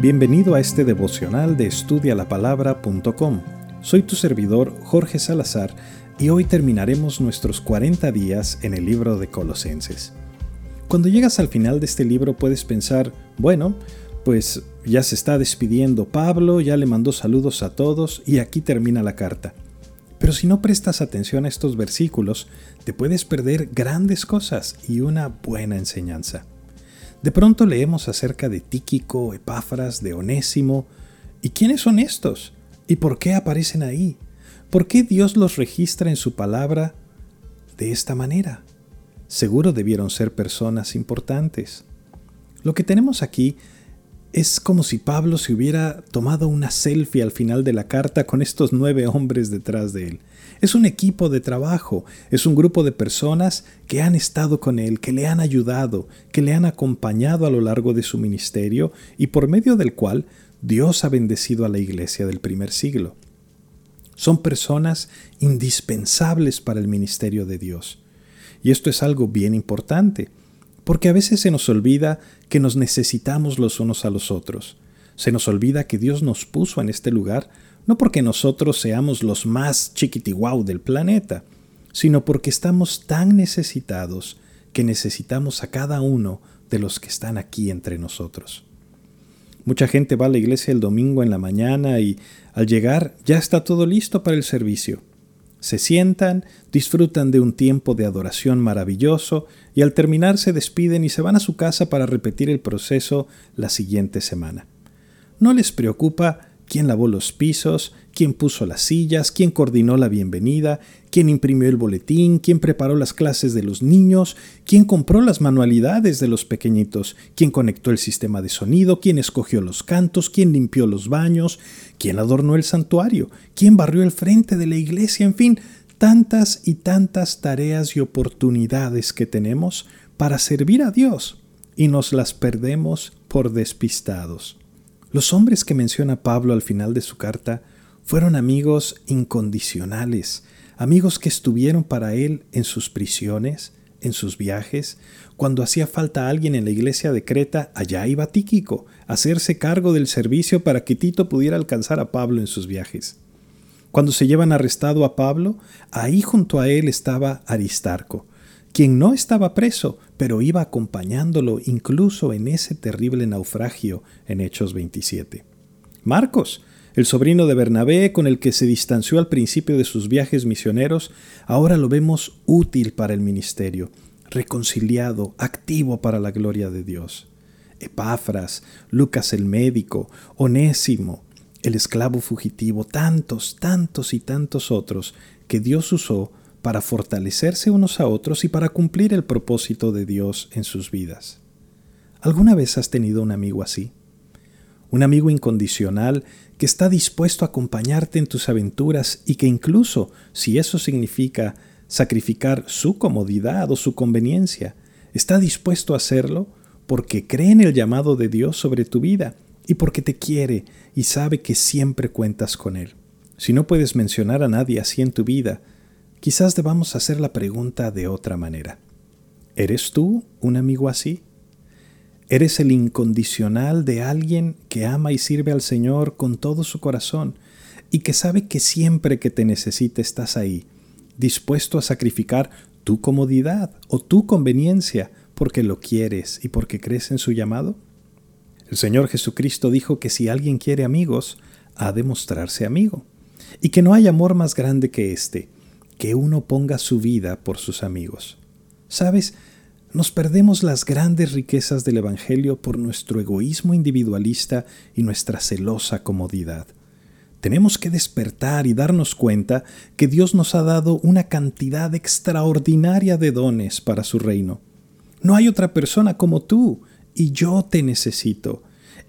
Bienvenido a este devocional de estudialapalabra.com. Soy tu servidor Jorge Salazar y hoy terminaremos nuestros 40 días en el libro de Colosenses. Cuando llegas al final de este libro puedes pensar, bueno, pues ya se está despidiendo Pablo, ya le mandó saludos a todos y aquí termina la carta. Pero si no prestas atención a estos versículos, te puedes perder grandes cosas y una buena enseñanza. De pronto leemos acerca de Tíquico, Epáfras, de Onésimo. ¿Y quiénes son estos? ¿Y por qué aparecen ahí? ¿Por qué Dios los registra en su palabra de esta manera? Seguro debieron ser personas importantes. Lo que tenemos aquí es como si Pablo se hubiera tomado una selfie al final de la carta con estos nueve hombres detrás de él. Es un equipo de trabajo, es un grupo de personas que han estado con él, que le han ayudado, que le han acompañado a lo largo de su ministerio y por medio del cual Dios ha bendecido a la iglesia del primer siglo. Son personas indispensables para el ministerio de Dios. Y esto es algo bien importante porque a veces se nos olvida que nos necesitamos los unos a los otros. Se nos olvida que Dios nos puso en este lugar no porque nosotros seamos los más chiquitiguau del planeta, sino porque estamos tan necesitados que necesitamos a cada uno de los que están aquí entre nosotros. Mucha gente va a la iglesia el domingo en la mañana y al llegar ya está todo listo para el servicio. Se sientan, disfrutan de un tiempo de adoración maravilloso y al terminar se despiden y se van a su casa para repetir el proceso la siguiente semana. No les preocupa quién lavó los pisos, quién puso las sillas, quién coordinó la bienvenida, quién imprimió el boletín, quién preparó las clases de los niños, quién compró las manualidades de los pequeñitos, quién conectó el sistema de sonido, quién escogió los cantos, quién limpió los baños, quién adornó el santuario, quién barrió el frente de la iglesia, en fin, tantas y tantas tareas y oportunidades que tenemos para servir a Dios y nos las perdemos por despistados. Los hombres que menciona Pablo al final de su carta fueron amigos incondicionales, amigos que estuvieron para él en sus prisiones, en sus viajes. Cuando hacía falta alguien en la iglesia de Creta, allá iba Tíquico a hacerse cargo del servicio para que Tito pudiera alcanzar a Pablo en sus viajes. Cuando se llevan arrestado a Pablo, ahí junto a él estaba Aristarco, quien no estaba preso, pero iba acompañándolo incluso en ese terrible naufragio en Hechos 27. Marcos, el sobrino de Bernabé con el que se distanció al principio de sus viajes misioneros, ahora lo vemos útil para el ministerio, reconciliado, activo para la gloria de Dios. Epáfras, Lucas el médico, Onésimo, el esclavo fugitivo, tantos, tantos y tantos otros que Dios usó para fortalecerse unos a otros y para cumplir el propósito de Dios en sus vidas. ¿Alguna vez has tenido un amigo así? Un amigo incondicional que está dispuesto a acompañarte en tus aventuras y que incluso, si eso significa sacrificar su comodidad o su conveniencia, está dispuesto a hacerlo porque cree en el llamado de Dios sobre tu vida y porque te quiere y sabe que siempre cuentas con Él. Si no puedes mencionar a nadie así en tu vida, quizás debamos hacer la pregunta de otra manera. ¿Eres tú un amigo así? ¿Eres el incondicional de alguien que ama y sirve al Señor con todo su corazón y que sabe que siempre que te necesite estás ahí, dispuesto a sacrificar tu comodidad o tu conveniencia porque lo quieres y porque crees en su llamado? El Señor Jesucristo dijo que si alguien quiere amigos, ha de mostrarse amigo, y que no hay amor más grande que este, que uno ponga su vida por sus amigos. ¿Sabes? Nos perdemos las grandes riquezas del Evangelio por nuestro egoísmo individualista y nuestra celosa comodidad. Tenemos que despertar y darnos cuenta que Dios nos ha dado una cantidad extraordinaria de dones para su reino. No hay otra persona como tú, y yo te necesito,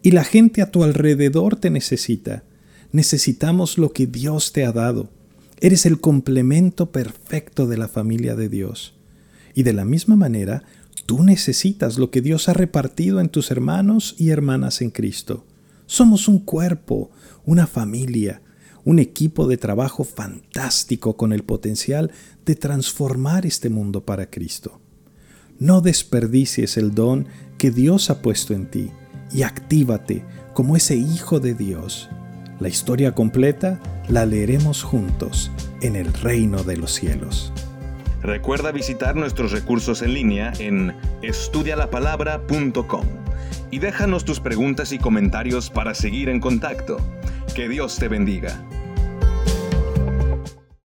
y la gente a tu alrededor te necesita. Necesitamos lo que Dios te ha dado. Eres el complemento perfecto de la familia de Dios. Y de la misma manera, tú necesitas lo que Dios ha repartido en tus hermanos y hermanas en Cristo. Somos un cuerpo, una familia, un equipo de trabajo fantástico con el potencial de transformar este mundo para Cristo. No desperdicies el don que Dios ha puesto en ti y actívate como ese hijo de Dios. La historia completa la leeremos juntos en el reino de los cielos. Recuerda visitar nuestros recursos en línea en estudialapalabra.com y déjanos tus preguntas y comentarios para seguir en contacto. Que Dios te bendiga.